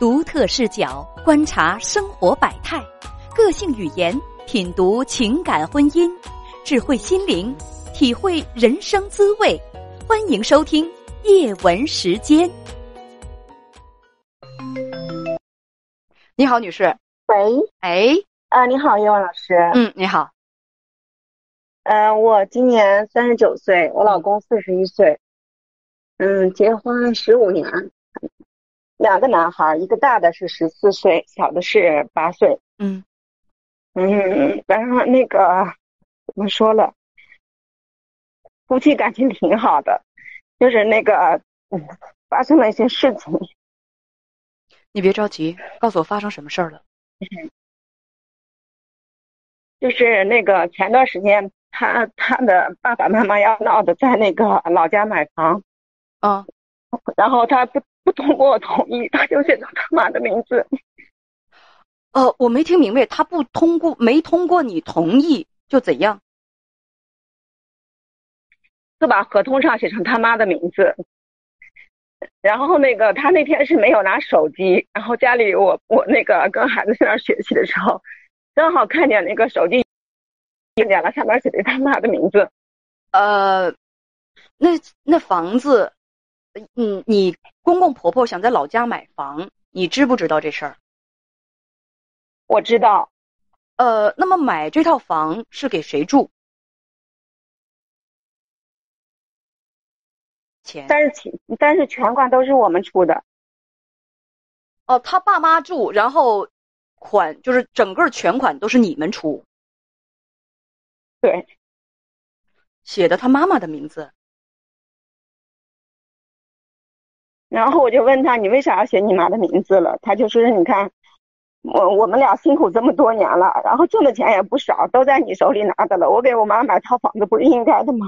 独特视角观察生活百态，个性语言品读情感婚姻，智慧心灵体会人生滋味。欢迎收听叶文时间。你好，女士。喂，哎，啊，你好，叶文老师。嗯，你好。嗯、我今年三十九岁，我老公四十一岁。嗯，结婚十五年，两个男孩，一个大的是十四岁，小的是八岁。嗯嗯，然后那个怎么说了，夫妻感情挺好的，就是那个嗯，发生了一些事情。你别着急，告诉我发生什么事儿了。就是那个前段时间，他他的爸爸妈妈要闹的，在那个老家买房，啊，然后他不不通过我同意，他就写成他妈的名字。呃，我没听明白，他不通过，没通过你同意就怎样？就把合同上写成他妈的名字。然后那个他那天是没有拿手机，然后家里我我那个跟孩子在那儿学习的时候，正好看见那个手机看见了，上面写的他妈的名字。呃，那那房子，嗯，你公公婆婆想在老家买房，你知不知道这事儿？我知道，呃，那么买这套房是给谁住？钱但是钱但是全款都是我们出的。哦，他爸妈住，然后款就是整个全款都是你们出，对，写的他妈妈的名字。然后我就问他，你为啥要写你妈的名字了？他就说是你看，我我们俩辛苦这么多年了，然后挣的钱也不少，都在你手里拿的了。我给我妈买套房子不是应该的吗？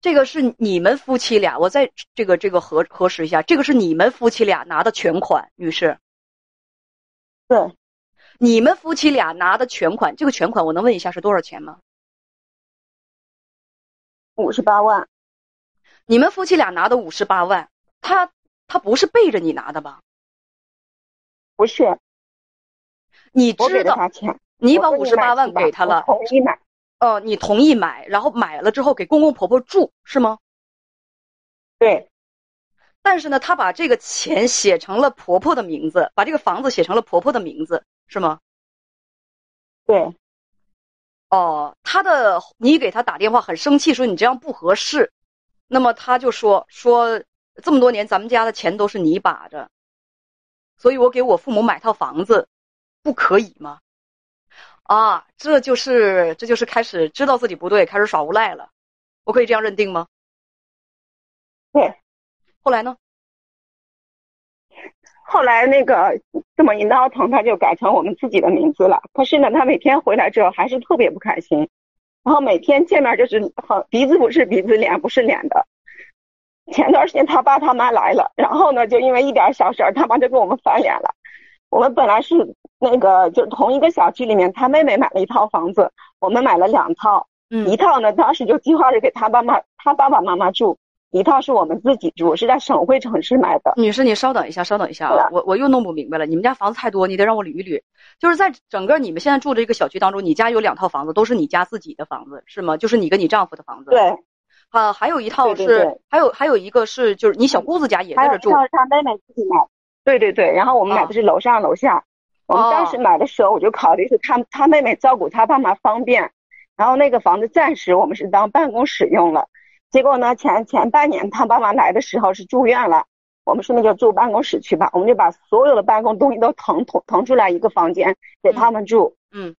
这个是你们夫妻俩，我再这个这个核核实一下，这个是你们夫妻俩拿的全款，女士，对，你们夫妻俩拿的全款，这个全款我能问一下是多少钱吗？五十八万，你们夫妻俩拿的五十八万，他他不是背着你拿的吧？不是，你知道你把五十八万给他了，同意买，哦，你同意买，然后买了之后给公公婆婆住是吗？对，但是呢，他把这个钱写成了婆婆的名字，把这个房子写成了婆婆的名字是吗？对，哦，他的你给他打电话很生气，说你这样不合适，那么他就说说这么多年咱们家的钱都是你把着，所以我给我父母买套房子，不可以吗？啊，这就是这就是开始知道自己不对，开始耍无赖了，我可以这样认定吗？对。后来呢？后来那个这么一闹腾，他就改成我们自己的名字了。可是呢，他每天回来之后还是特别不开心，然后每天见面就是很鼻子不是鼻子，脸不是脸的。前段时间他爸他妈来了，然后呢，就因为一点小事儿，他妈就跟我们翻脸了。我们本来是那个就是同一个小区里面，他妹妹买了一套房子，我们买了两套，嗯一套呢当时就计划是给他爸妈他爸爸妈妈住，一套是我们自己住，是在省会城市买的。女士，你稍等一下，稍等一下，啊我我又弄不明白了。你们家房子太多，你得让我捋一捋。就是在整个你们现在住的这个小区当中，你家有两套房子，都是你家自己的房子，是吗？就是你跟你丈夫的房子。。对，啊，还有一套是，对对对还有还有一个是，就是你小姑子家也在还有这住。一套是他妹妹自己买。对对对，然后我们买的是楼上楼下。我们当时买的时候，我就考虑是他他妹妹照顾他爸妈方便，然后那个房子暂时我们是当办公室用了。结果呢，前前半年他爸妈来的时候是住院了，我们说那就住办公室去吧，我们就把所有的办公东西都腾腾腾出来一个房间给他们住。嗯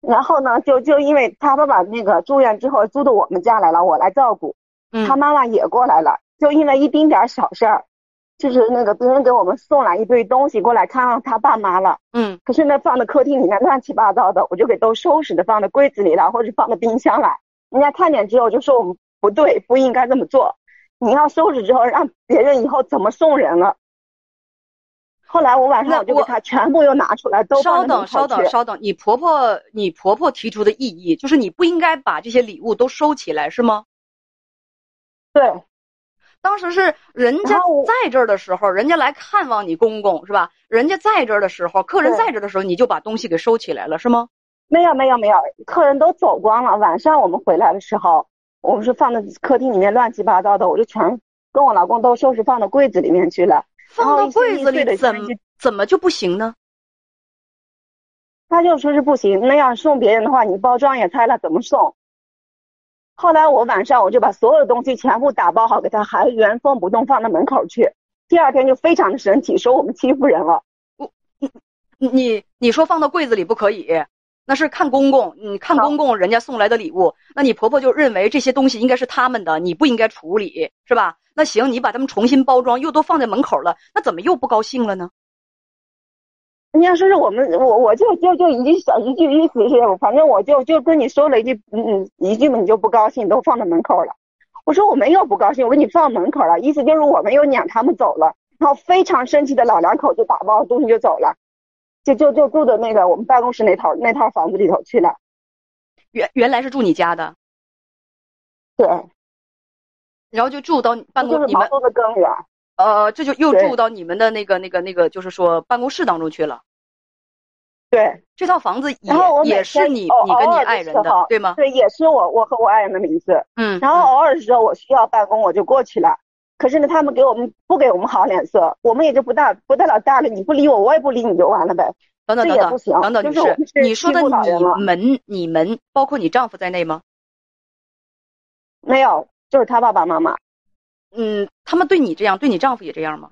然后呢，就就因为他爸爸那个住院之后租到我们家来了，我来照顾。嗯他妈妈也过来了，就因为一丁点儿小事儿，就是那个别人给我们送来一堆东西过来看望他爸妈了。嗯可是呢，放在客厅里面乱七八糟的，我就给都收拾的，放在柜子里了，或者放到冰箱来。人家看见之后就说我们不对，不应该这么做。你要收拾之后，让别人以后怎么送人了？后来我晚上我我就给他全部又拿出来，都稍等，稍等，稍等。你婆婆，你婆婆提出的异议就是你不应该把这些礼物都收起来，是吗？对，当时是人家在这儿的时候，人家来看望你公公是吧？人家在这儿的时候，客人在这儿的时候，你就把东西给收起来了是吗？没有没有没有，客人都走光了。晚上我们回来的时候，我们是放在客厅里面乱七八糟的，我就全跟我老公都收拾放到柜子里面去了。放到柜子里怎么怎么就不行呢？他就说是不行，那样送别人的话，你包装也拆了，怎么送？后来我晚上我就把所有的东西全部打包好，给他还原封不动放到门口去。第二天就非常的生气，说我们欺负人了。你你你说放到柜子里不可以，那是看公公，你看公公人家送来的礼物，那你婆婆就认为这些东西应该是他们的，你不应该处理，是吧？那行，你把它们重新包装，又都放在门口了，那怎么又不高兴了呢？人家说是我们，我我就就就一句小一句意思是，反正我就就跟你说了一句，嗯嗯，一句你就不高兴，都放在门口了。我说我没有不高兴，我给你放门口了，意思就是我没有撵他们走了。然后非常生气的老两口就打包东西就走了，就就就住的那个我们办公室那套那套房子里头去了。原原来是住你家的，对，然后就住到办公你们的更远。呃，这就又住到你们的那个那个那个，就是说办公室当中去了。对这套房子也也是天你你跟你爱人的，对吗？对，也是我我和我爱人的名字。嗯，然后嗯偶尔的时候我需要办公，我就过去了。可是呢，他们给我们不给我们好脸色，我们也就不大不大了大了，你不理我，我也不理你就完了呗。等等等等等等，女士就是你说的你们你们包括你丈夫在内吗？没有，就是他爸爸妈妈嗯，他们对你这样，对你丈夫也这样吗？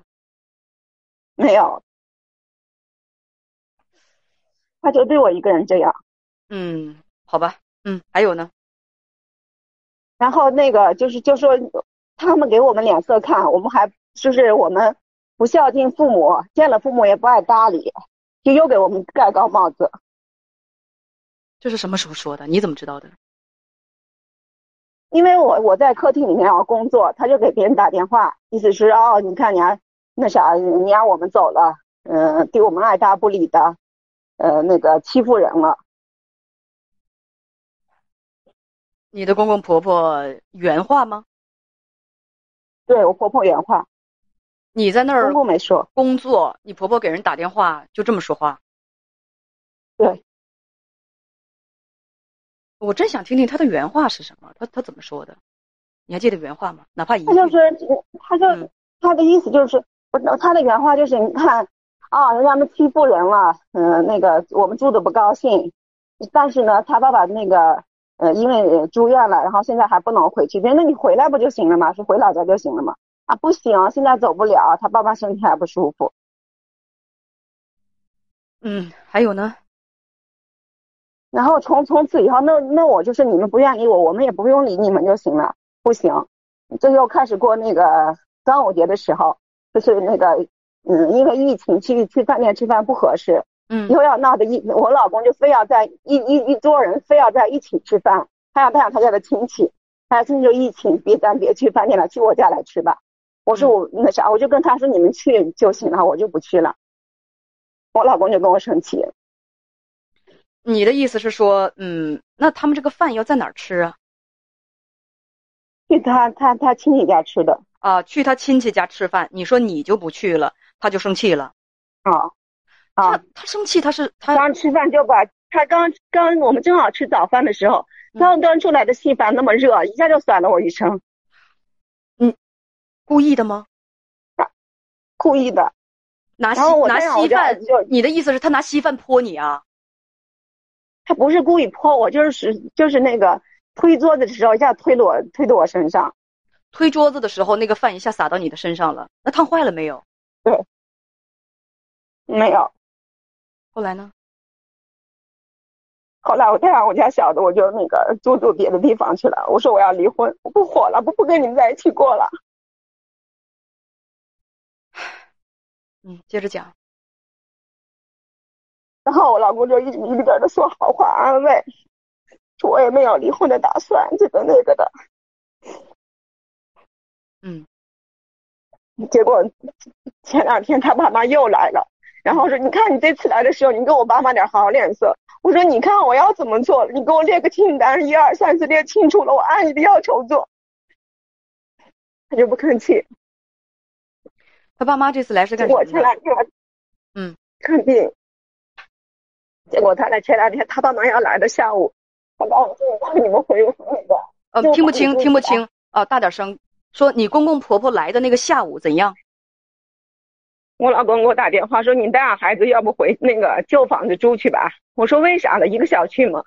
没有，他就对我一个人这样。嗯，好吧，嗯，还有呢？然后那个就是就说他们给我们脸色看，我们还就是我们不孝敬父母，见了父母也不爱搭理，就又给我们盖高帽子。这是什么时候说的？你怎么知道的？因为我我在客厅里面要工作，他就给别人打电话，意思是哦，你看你还那啥，你让我们走了，嗯、对我们爱搭不理的，呃，那个欺负人了。你的公公婆婆原话吗？对我婆婆原话，你在那儿公公没说。工作，你婆婆给人打电话就这么说话？对，我真想听听她的原话是什么，她她怎么说的？你还记得原话吗？哪怕一句他。就是他就嗯他的意思就是，不是他的原话就是，你看啊，人家们欺负人了，嗯、那个我们住的不高兴，但是呢，他爸爸那个呃，因为住院了，然后现在还不能回去，别人那你回来不就行了吗？是回老家就行了吗？啊，不行，现在走不了，他爸爸身体还不舒服。嗯，还有呢？然后从从此以后，那那我就是你们不愿理我，我们也不用理你们就行了。不行，这又开始过那个端午节的时候，就是那个嗯，因为疫情去去饭店吃饭不合适，嗯又要闹得一，我老公就非要在一一一桌人非要在一起吃饭，他要带上他家的亲戚，他亲戚就疫情，别咱别去饭店了，去我家来吃吧。我说我那啥，我就跟他说你们去就行了，我就不去了。我老公就跟我生气，你的意思是说，嗯，那他们这个饭要在哪儿吃啊？去他他他亲戚家吃的啊，去他亲戚家吃饭，你说你就不去了，他就生气了。啊他啊！他生气，他是他刚吃饭就把他刚刚我们正好吃早饭的时候，嗯刚端出来的稀饭那么热，一下就甩了我一身，故意的吗？故意的。拿稀拿稀饭就，你的意思是他拿稀饭泼你啊？他不是故意泼我，就是是就是那个推桌子的时候一下推了我推到我身上，推桌子的时候，那个饭一下洒到你的身上了，那烫坏了没有？对没有。后来呢？后来我带上我家小的，我就那个租住别的地方去了。我说我要离婚，我不活了，不不跟你们在一起过了。嗯，接着讲。然后我老公就一一个劲儿的说好话安慰，说我也没有离婚的打算，这个那个的。嗯，结果前两天他爸妈又来了，然后说你看你这次来的时候，你给我爸妈点好脸色。我说你看我要怎么做，你给我列个清单，一二三四列清楚了，我按你的要求做。他就不吭气。他爸妈这次来是干什么的？我前两天，嗯，看病，结果他来前两天他爸妈要来的下午，他把我让你们回那个。呃，听不清，听不清啊！大点声，说你公公婆婆来的那个下午怎样？我老公给我打电话说：“你带上孩子，要不回那个旧房子住去吧？”我说：“为啥呢？一个小区嘛，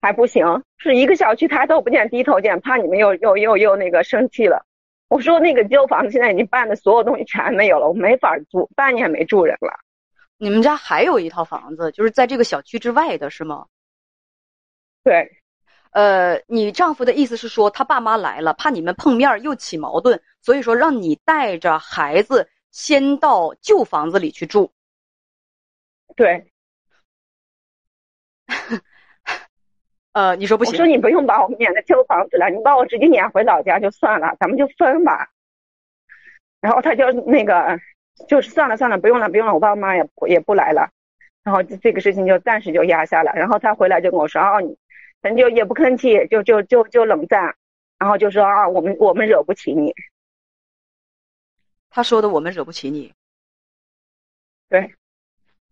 还不行，是一个小区，抬头不见低头见，怕你们又又又又那个生气了。”我说：“那个旧房子现在已经办的所有东西全没有了，我没法住，半年没住人了。”你们家还有一套房子，就是在这个小区之外的是吗？对。呃，你丈夫的意思是说，他爸妈来了，怕你们碰面又起矛盾，所以说让你带着孩子。先到旧房子里去住。对，呃，你说不行。我说你不用把我们撵到旧房子了，你把我直接撵回老家就算了，咱们就分吧。然后他就那个，就是算了算了，不用了不用了，我爸妈也也不来了。然后这个事情就暂时就压下了。然后他回来就跟我说啊，你，咱就也不吭气，就就就就冷战，然后就说啊，我们我们惹不起你。他说的“我们惹不起你”，对，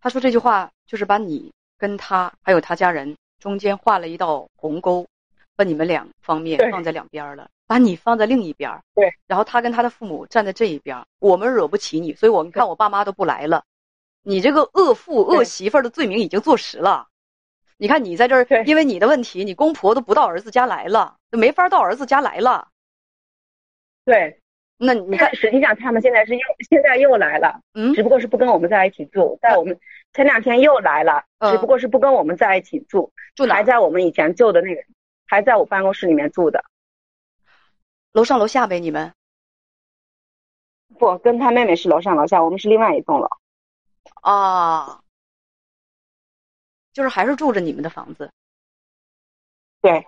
他说这句话就是把你跟他还有他家人中间画了一道鸿沟，把你们两方面放在两边了，把你放在另一边。对，然后他跟他的父母站在这一边，我们惹不起你，所以我们看我爸妈都不来了，你这个恶父恶媳妇的罪名已经坐实了。你看你在这儿，因为你的问题，你公婆都不到儿子家来了，就没法到儿子家来了。对。那你看，实际上他们现在是又现在又来了，嗯，只不过是不跟我们在一起住，在我们前两天又来了，只不过是不跟我们在一起住，住还在我们以前旧的那个，还在我办公室里面住的，楼上楼下呗，你们？不，跟他妹妹是楼上楼下，我们是另外一栋楼。啊，就是还是住着你们的房子。对。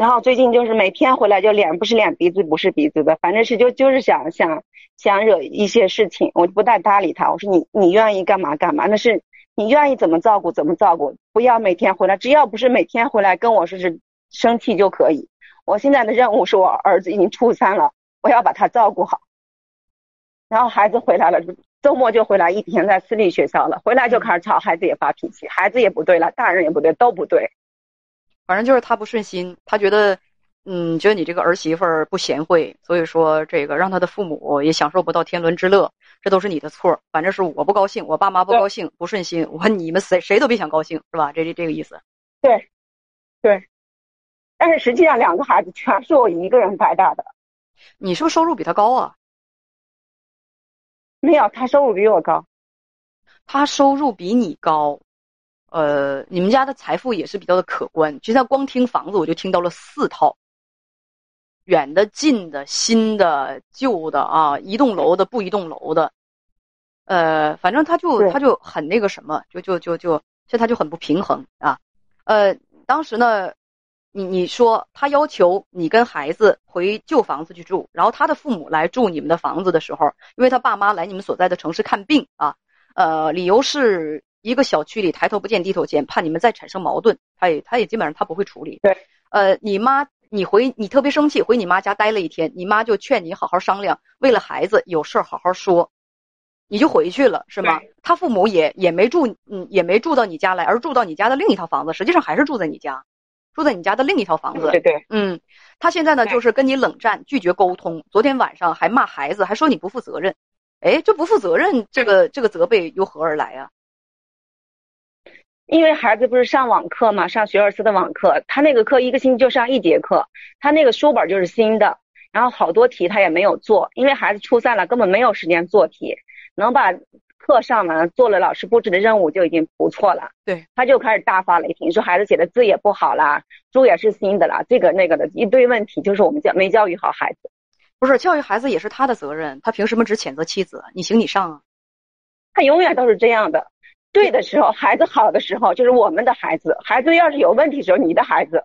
然后最近就是每天回来就脸不是脸鼻子不是鼻子的，反正是就就是想想想惹一些事情，我就不太搭理他。我说你你愿意干嘛干嘛，那是你愿意怎么照顾怎么照顾，不要每天回来，只要不是每天回来跟我说是生气就可以。我现在的任务是我儿子已经初三了，我要把他照顾好。然后孩子回来了，周末就回来一天在私立学校了，回来就开始吵，孩子也发脾气，孩子也不对了，大人也不对，都不对。反正就是他不顺心，他觉得，嗯，觉得你这个儿媳妇儿不贤惠，所以说这个让他的父母也享受不到天伦之乐，这都是你的错。反正是我不高兴，我爸妈不高兴，不顺心，我你们谁谁都别想高兴，是吧？这这这个意思。对，对。但是实际上两个孩子全是我一个人带大的。你是不是收入比他高啊？没有，他收入比我高。他收入比你高。呃，你们家的财富也是比较的可观。其实他光听房子，我就听到了四套，远的、近的、新的、旧的啊，一栋楼的、不一栋楼的。呃，反正他就他就很那个什么，就就就就，其实他就很不平衡啊。呃，当时呢，你你说他要求你跟孩子回旧房子去住，然后他的父母来住你们的房子的时候，因为他爸妈来你们所在的城市看病啊，呃，理由是。一个小区里抬头不见低头见，怕你们再产生矛盾，他也他也基本上他不会处理。对，呃，你妈你回你特别生气，回你妈家待了一天，你妈就劝你好好商量，为了孩子有事儿好好说，你就回去了是吗？他父母也也没住，嗯，也没住到你家来，而住到你家的另一套房子，实际上还是住在你家，住在你家的另一套房子。对对，嗯，他现在呢就是跟你冷战，拒绝沟通，昨天晚上还骂孩子，还说你不负责任，哎，这不负责任，这个这个责备由何而来啊？因为孩子不是上网课嘛，上学而思的网课，他那个课一个星期就上一节课，他那个书本就是新的，然后好多题他也没有做，因为孩子初三了，根本没有时间做题，能把课上完，做了老师布置的任务就已经不错了。对，他就开始大发雷霆，说孩子写的字也不好啦，书也是新的啦，这个那个的一堆问题，就是我们教没教育好孩子。不是教育孩子也是他的责任，他凭什么只谴责妻子？你行你上啊！他永远都是这样的。对的时候，孩子好的时候，就是我们的孩子；孩子要是有问题时候，你的孩子。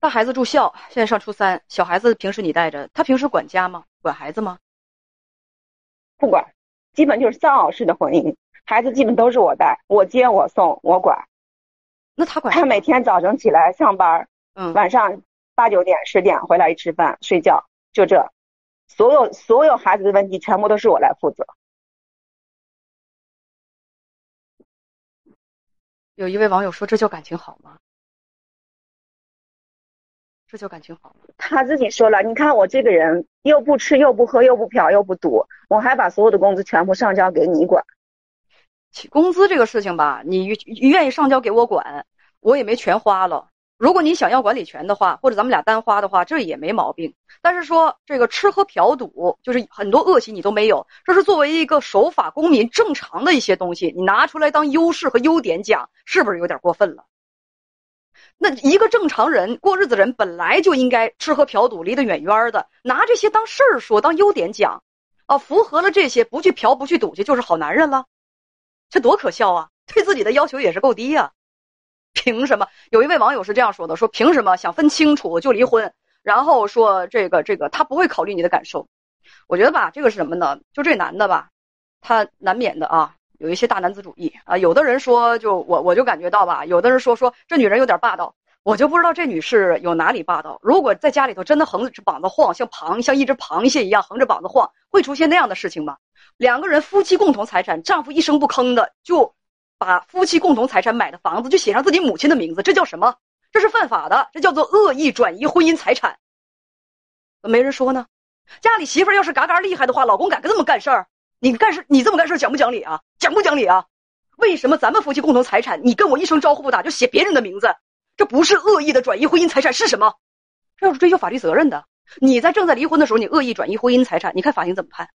大孩子住校，现在上初三。小孩子平时你带着，他平时管家吗？管孩子吗？不管，基本就是丧偶式的婚姻，孩子基本都是我带，我接我送我管。那他管？他每天早晨起来上班，嗯，晚上八九点十点回来一吃饭睡觉，就这，所有所有孩子的问题全部都是我来负责。有一位网友说：“这叫感情好吗？这叫感情好吗？”他自己说了：“你看我这个人又不吃又不喝又不嫖又不赌，我还把所有的工资全部上交给你管。工资这个事情吧，你愿意上交给我管，我也没全花了。如果你想要管理权的话，或者咱们俩单花的话，这也没毛病。但是说这个吃喝嫖赌，就是很多恶习你都没有，这是作为一个守法公民正常的一些东西，你拿出来当优势和优点讲，是不是有点过分了？那一个正常人过日子人本来就应该吃喝嫖赌离得远远的，拿这些当事儿说，当优点讲，啊，符合了这些，不去嫖不去赌去，就是好男人了。这多可笑啊！对自己的要求也是够低呀。凭什么？有一位网友是这样说的：说凭什么想分清楚就离婚？然后说这个这个他不会考虑你的感受。我觉得吧，这个是什么呢？就这男的吧，他难免的啊，有一些大男子主义啊。有的人说，就我我就感觉到吧，有的人说说这女人有点霸道，我就不知道这女士有哪里霸道。如果在家里头真的横着膀子晃，像螃像一只螃蟹一样横着膀子晃，会出现那样的事情吗？两个人夫妻共同财产，丈夫一声不吭的就把夫妻共同财产买的房子就写上自己母亲的名字，这叫什么？这是犯法的，这叫做恶意转移婚姻财产。怎么没人说呢。家里媳妇要是嘎嘎厉害的话，老公敢跟这么干事儿？你干事，你这么干事讲不讲理啊？讲不讲理啊？为什么咱们夫妻共同财产，你跟我一声招呼不打就写别人的名字？这不是恶意的转移婚姻财产是什么？这要是追究法律责任的。你在正在离婚的时候，你恶意转移婚姻财产，你看法庭怎么判？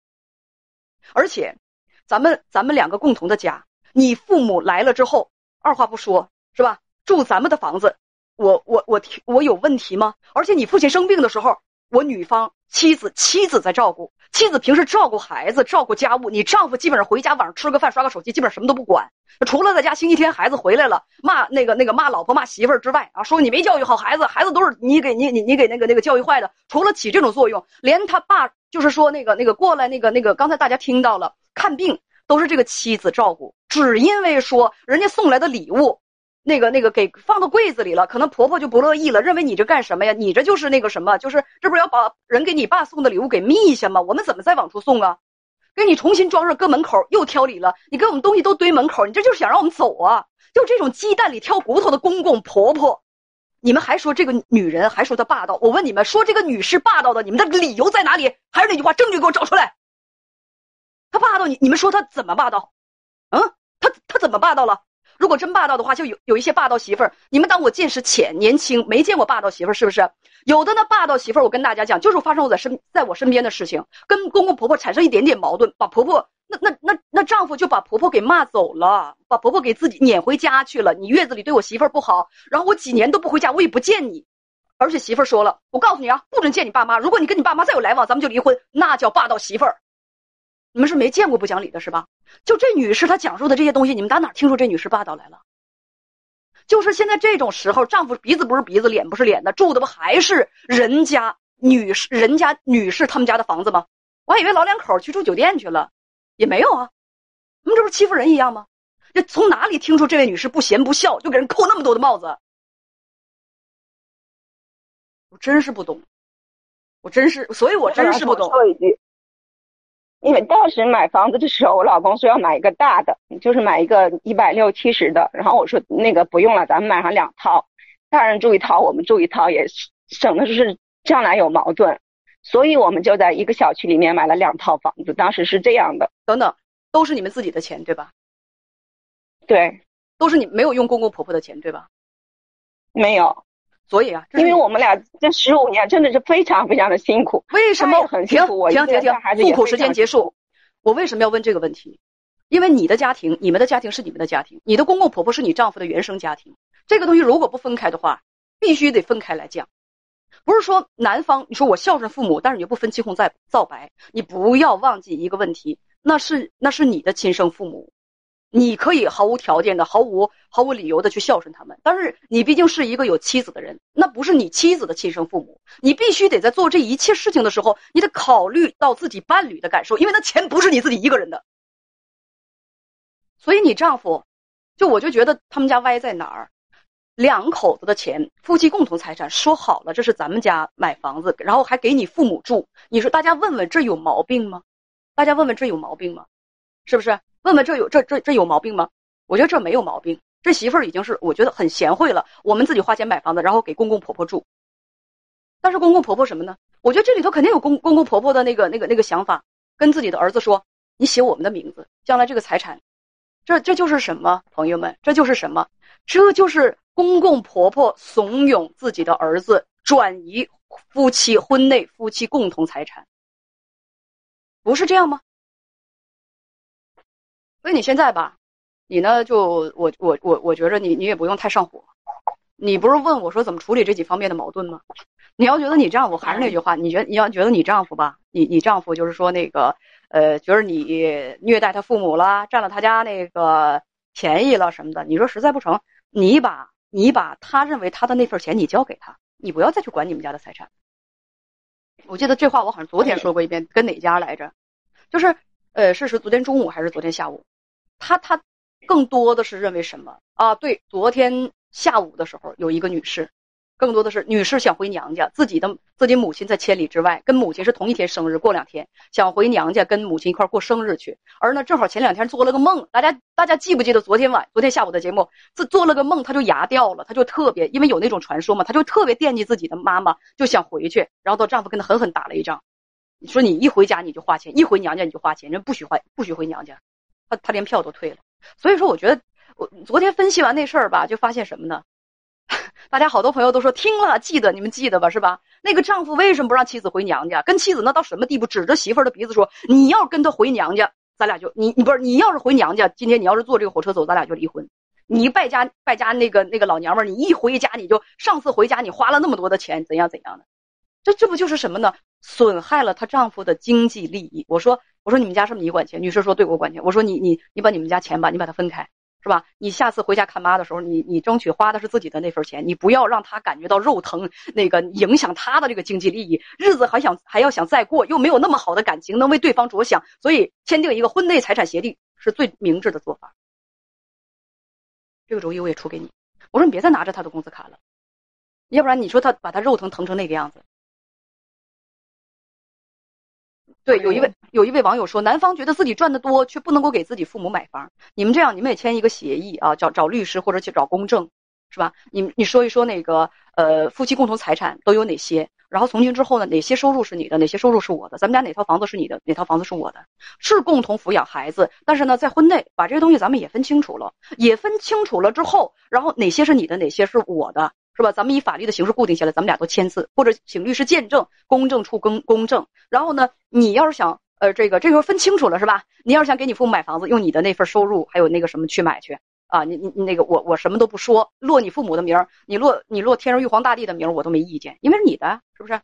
而且，咱们咱们两个共同的家，你父母来了之后，二话不说，是吧？住咱们的房子，我我我我有问题吗？而且你父亲生病的时候，我女方妻子妻子在照顾，妻子平时照顾孩子，照顾家务，你丈夫基本上回家晚上吃个饭刷个手机，基本什么都不管，除了在家星期天孩子回来了骂那个那个骂老婆骂媳妇儿之外啊，说你没教育好孩子，孩子都是你给你你你给那个那个教育坏的，除了起这种作用，连他爸。就是说，那个那个过来，那个那个，刚才大家听到了，看病都是这个妻子照顾，只因为说人家送来的礼物，那个那个给放到柜子里了，可能婆婆就不乐意了，认为你这干什么呀？你这就是那个什么，就是这不是要把人给你爸送的礼物给密下吗？我们怎么再往出送啊？给你重新装上，搁门口又挑理了，你给我们东西都堆门口，你这就是想让我们走啊？就这种鸡蛋里挑骨头的公公婆婆。你们还说这个女人，还说她霸道？我问你们，说这个女士霸道的，你们的理由在哪里？还是那句话，证据给我找出来。她霸道，你你们说她怎么霸道？嗯，他他怎么霸道了？如果真霸道的话，就有有一些霸道媳妇儿。你们当我见识浅，年轻没见过霸道媳妇儿是不是？有的呢，霸道媳妇儿，我跟大家讲，就是发生我在身在我身边的事情，跟公公婆婆产生一点点矛盾，把婆婆。那那那那丈夫就把婆婆给骂走了，把婆婆给自己撵回家去了。你月子里对我媳妇儿不好，然后我几年都不回家，我也不见你，而且媳妇儿说了，我告诉你啊，不准见你爸妈。如果你跟你爸妈再有来往，咱们就离婚，那叫霸道媳妇儿。你们是没见过不讲理的是吧？就这女士她讲述的这些东西，你们打哪听出这女士霸道来了？就是现在这种时候，丈夫鼻子不是鼻子，脸不是脸的，住的不还是人家女士人家女士他们家的房子吗？我还以为老两口去住酒店去了。也没有啊，你们这不是欺负人一样吗？这从哪里听出这位女士不贤不孝，就给人扣那么多的帽子？我真是不懂，我真是，所以我真是不懂。说一句，因为当时买房子的时候，我老公说要买一个大的，就是买一个一百六七十的，然后我说那个不用了，咱们买上两套，大人住一套，我们住一套，也省的是将来有矛盾。所以我们就在一个小区里面买了两套房子，当时是这样的。等等，都是你们自己的钱对吧？对，都是你没有用公公婆婆的钱对吧？没有。所以啊，因为我们俩这十五年真的是非常非常的辛苦。为什么？很辛苦。停停停，诉苦时间结束。我为什么要问这个问题？因为你的家庭，你们的家庭是你们的家庭，你的公公婆婆是你丈夫的原生家庭。这个东西如果不分开的话，必须得分开来讲。不是说男方，你说我孝顺父母，但是你不分青红皂皂白，你不要忘记一个问题，那是那是你的亲生父母，你可以毫无条件的、毫无毫无理由的去孝顺他们，但是你毕竟是一个有妻子的人，那不是你妻子的亲生父母，你必须得在做这一切事情的时候，你得考虑到自己伴侣的感受，因为那钱不是你自己一个人的，所以你丈夫，就我就觉得他们家歪在哪儿。两口子的钱，夫妻共同财产，说好了这是咱们家买房子，然后还给你父母住。你说大家问问这有毛病吗？大家问问这有毛病吗？是不是？问问这有这这这有毛病吗？我觉得这没有毛病。这媳妇儿已经是我觉得很贤惠了。我们自己花钱买房子，然后给公公婆婆住。但是公公婆婆什么呢？我觉得这里头肯定有公公公婆婆的那个那个那个想法，跟自己的儿子说：“你写我们的名字，将来这个财产，这这就是什么？朋友们，这就是什么？这就是公公婆婆怂恿自己的儿子转移夫妻婚内夫妻共同财产，不是这样吗？所以你现在吧，你呢就我我我我觉着你你也不用太上火。你不是问我说怎么处理这几方面的矛盾吗？你要觉得你丈夫还是那句话，你觉你要觉得你丈夫吧，你你丈夫就是说那个呃，觉得你虐待他父母了，占了他家那个便宜了什么的，你说实在不成，你把你把他认为他的那份钱你交给他，你不要再去管你们家的财产。我记得这话我好像昨天说过一遍，跟哪家来着？就是呃，是是昨天中午还是昨天下午？他他更多的是认为什么啊？对，昨天下午的时候有一个女士。更多的是女士想回娘家，自己的自己母亲在千里之外，跟母亲是同一天生日，过两天想回娘家跟母亲一块过生日去。而呢，正好前两天做了个梦，大家大家记不记得昨天晚昨天下午的节目？自做了个梦，她就牙掉了，她就特别，因为有那种传说嘛，她就特别惦记自己的妈妈，就想回去。然后她丈夫跟她狠狠打了一仗，你说你一回家你就花钱，一回娘家你就花钱，人不许回不许回娘家，他他连票都退了。所以说，我觉得我昨天分析完那事儿吧，就发现什么呢？大家好多朋友都说听了，记得你们记得吧，是吧？那个丈夫为什么不让妻子回娘家？跟妻子那到什么地步？指着媳妇的鼻子说：“你要跟他回娘家，咱俩就你你不是你要是回娘家，今天你要是坐这个火车走，咱俩就离婚。你败家败家那个那个老娘们儿，你一回家你就上次回家你花了那么多的钱，怎样怎样的？这这不就是什么呢？损害了她丈夫的经济利益。我说我说你们家是不是你管钱？女士说对，我管钱。我说你你你把你们家钱吧，你把它分开。”是吧？你下次回家看妈的时候，你你争取花的是自己的那份钱，你不要让她感觉到肉疼，那个影响她的这个经济利益，日子还想还要想再过，又没有那么好的感情能为对方着想，所以签订一个婚内财产协定是最明智的做法。这个主意我也出给你，我说你别再拿着他的工资卡了，要不然你说他把他肉疼疼成那个样子。对，有一位有一位网友说，男方觉得自己赚的多，却不能够给自己父母买房。你们这样，你们也签一个协议啊，找找律师或者去找公证，是吧？你你说一说那个呃，夫妻共同财产都有哪些？然后从今之后呢，哪些收入是你的，哪些收入是我的？咱们家哪套房子是你的，哪套房子是我的？是共同抚养孩子，但是呢，在婚内把这些东西咱们也分清楚了，也分清楚了之后，然后哪些是你的，哪些是我的？是吧？咱们以法律的形式固定下来，咱们俩都签字，或者请律师见证，公证处公公证。然后呢，你要是想，呃，这个这个分清楚了是吧？你要是想给你父母买房子，用你的那份收入，还有那个什么去买去啊？你你那个我我什么都不说，落你父母的名儿，你落你落天上玉皇大帝的名儿，我都没意见，因为是你的，是不是？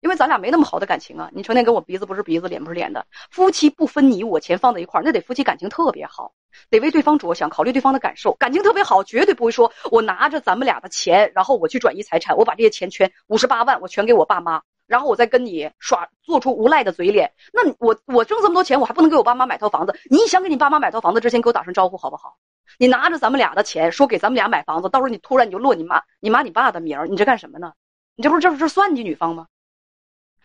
因为咱俩没那么好的感情啊，你成天跟我鼻子不是鼻子，脸不是脸的，夫妻不分你我，钱放在一块儿，那得夫妻感情特别好，得为对方着想，考虑对方的感受，感情特别好，绝对不会说我拿着咱们俩的钱，然后我去转移财产，我把这些钱全五十八万我全给我爸妈，然后我再跟你耍，做出无赖的嘴脸。那我我挣这么多钱，我还不能给我爸妈买套房子？你想给你爸妈买套房子之前，给我打声招呼好不好？你拿着咱们俩的钱，说给咱们俩买房子，到时候你突然你就落你妈、你妈、你爸的名儿，你这干什么呢？你这不是这不是算计女方吗？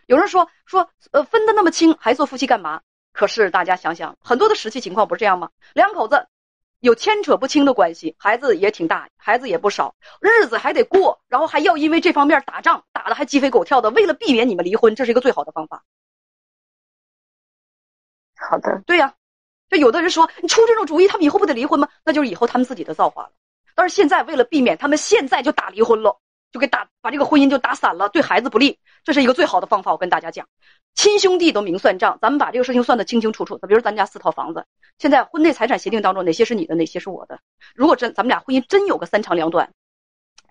有人说说，呃，分的那么清，还做夫妻干嘛？可是大家想想，很多的实际情况不是这样吗？两口子有牵扯不清的关系，孩子也挺大，孩子也不少，日子还得过，然后还要因为这方面打仗，打的还鸡飞狗跳的。为了避免你们离婚，这是一个最好的方法。好的，对呀，就有的人说你出这种主意，他们以后不得离婚吗？那就是以后他们自己的造化了。但是现在为了避免他们现在就打离婚了。就给打把这个婚姻就打散了，对孩子不利，这是一个最好的方法。我跟大家讲，亲兄弟都明算账，咱们把这个事情算得清清楚楚。比如咱家四套房子，现在婚内财产协定当中哪些是你的，哪些是我的？如果真咱们俩婚姻真有个三长两短。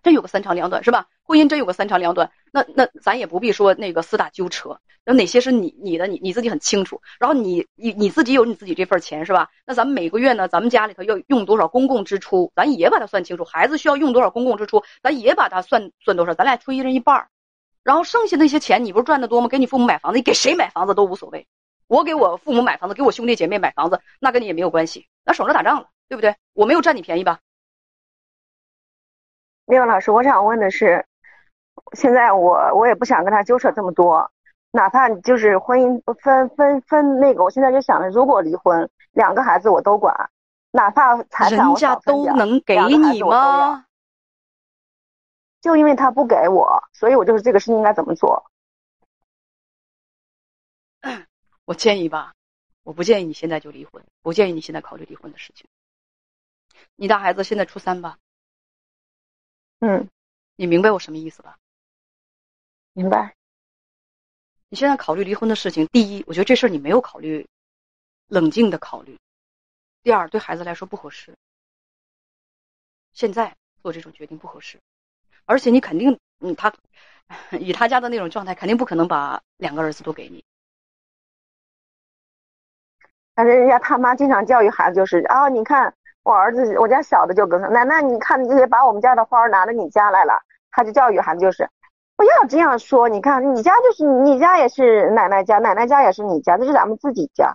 真有个三长两短是吧？婚姻真有个三长两短，那那咱也不必说那个厮打纠扯。那哪些是你你的，你你自己很清楚。然后你你你自己有你自己这份钱是吧？那咱们每个月呢，咱们家里头要用多少公共支出，咱也把它算清楚。孩子需要用多少公共支出，咱也把它算算多少。咱俩出一人一半儿，然后剩下那些钱，你不是赚的多吗？给你父母买房子，你给谁买房子都无所谓。我给我父母买房子，给我兄弟姐妹买房子，那跟你也没有关系，那省着打仗了，对不对？我没有占你便宜吧？那个老师，我想问的是，现在我我也不想跟他纠扯这么多，哪怕就是婚姻分分分那个，我现在就想着，如果离婚，两个孩子我都管，哪怕财产人家都能给你吗？就因为他不给我，所以我就是这个事情应该怎么做？我建议吧，我不建议你现在就离婚，不建议你现在考虑离婚的事情。你大孩子现在初三吧？嗯，你明白我什么意思吧？明白。你现在考虑离婚的事情，第一，我觉得这事儿你没有考虑，冷静的考虑；第二，对孩子来说不合适。现在做这种决定不合适，而且你肯定，嗯，他 以他家的那种状态，肯定不可能把两个儿子都给你。但是人家他妈经常教育孩子，就是啊，你看。我儿子，我家小的就跟他奶奶，你看你这些把我们家的花拿到你家来了，他就教育孩子就是不要这样说。你看你家就是你家也是奶奶家，奶奶家也是你家，这是咱们自己家。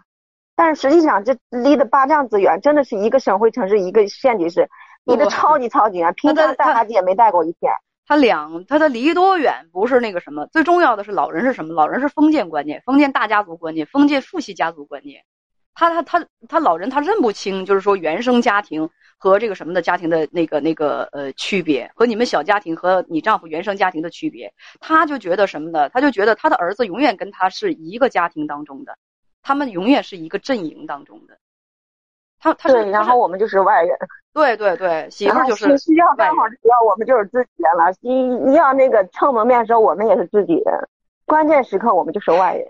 但是实际上这离得八丈子远，真的是一个省会城市，一个县级市，离得超级超级远。平常带孩子也没带过一天。他两他他离多远不是那个什么，最重要的是老人是什么？老人是封建观念，封建大家族观念，封建父系家族观念。他他他他老人他认不清，就是说原生家庭和这个什么的家庭的那个那个呃区别，和你们小家庭和你丈夫原生家庭的区别，他就觉得什么呢？他就觉得他的儿子永远跟他是一个家庭当中的，他们永远是一个阵营当中的。他他对，然后我们就是外人。对对对，媳妇就是需要刚好需要我们就是自己人了。一要那个撑门面的时候，我们也是自己人，关键时刻我们就是外人。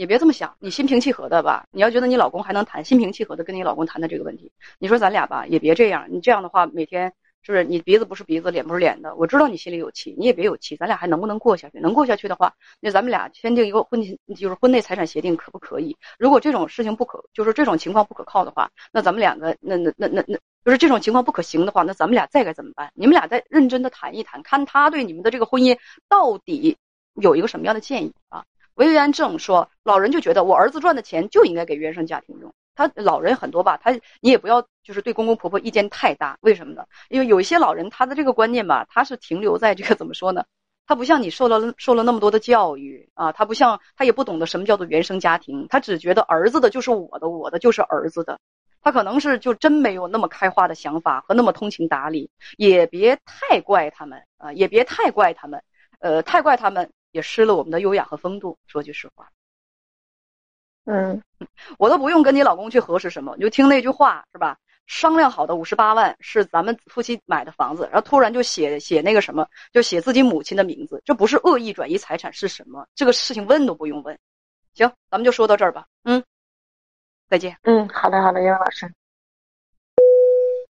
也别这么想，你心平气和的吧。你要觉得你老公还能谈，心平气和的跟你老公谈谈这个问题。你说咱俩吧，也别这样。你这样的话，每天是不是你鼻子不是鼻子，脸不是脸的？我知道你心里有气，你也别有气。咱俩还能不能过下去？能过下去的话，那咱们俩签订一个婚就是婚内财产协定，可不可以？如果这种事情不可，就是这种情况不可靠的话，那咱们两个那那那那那，就是这种情况不可行的话，那咱们俩再该怎么办？你们俩再认真的谈一谈，看他对你们的这个婚姻到底有一个什么样的建议啊？魏元正说：“老人就觉得我儿子赚的钱就应该给原生家庭用。他老人很多吧，他你也不要就是对公公婆婆意见太大。为什么呢？因为有一些老人他的这个观念吧，他是停留在这个怎么说呢？他不像你受了受了那么多的教育啊，他不像他也不懂得什么叫做原生家庭，他只觉得儿子的就是我的，我的就是儿子的。他可能是就真没有那么开化的想法和那么通情达理。也别太怪他们啊，也别太怪他们，呃，太怪他们。”也失了我们的优雅和风度。说句实话，嗯，我都不用跟你老公去核实什么，你就听那句话是吧？商量好的五十八万是咱们夫妻买的房子，然后突然就写写那个什么，就写自己母亲的名字，这不是恶意转移财产是什么？这个事情问都不用问。行，咱们就说到这儿吧。嗯，再见。嗯，好的，好的，叶老师。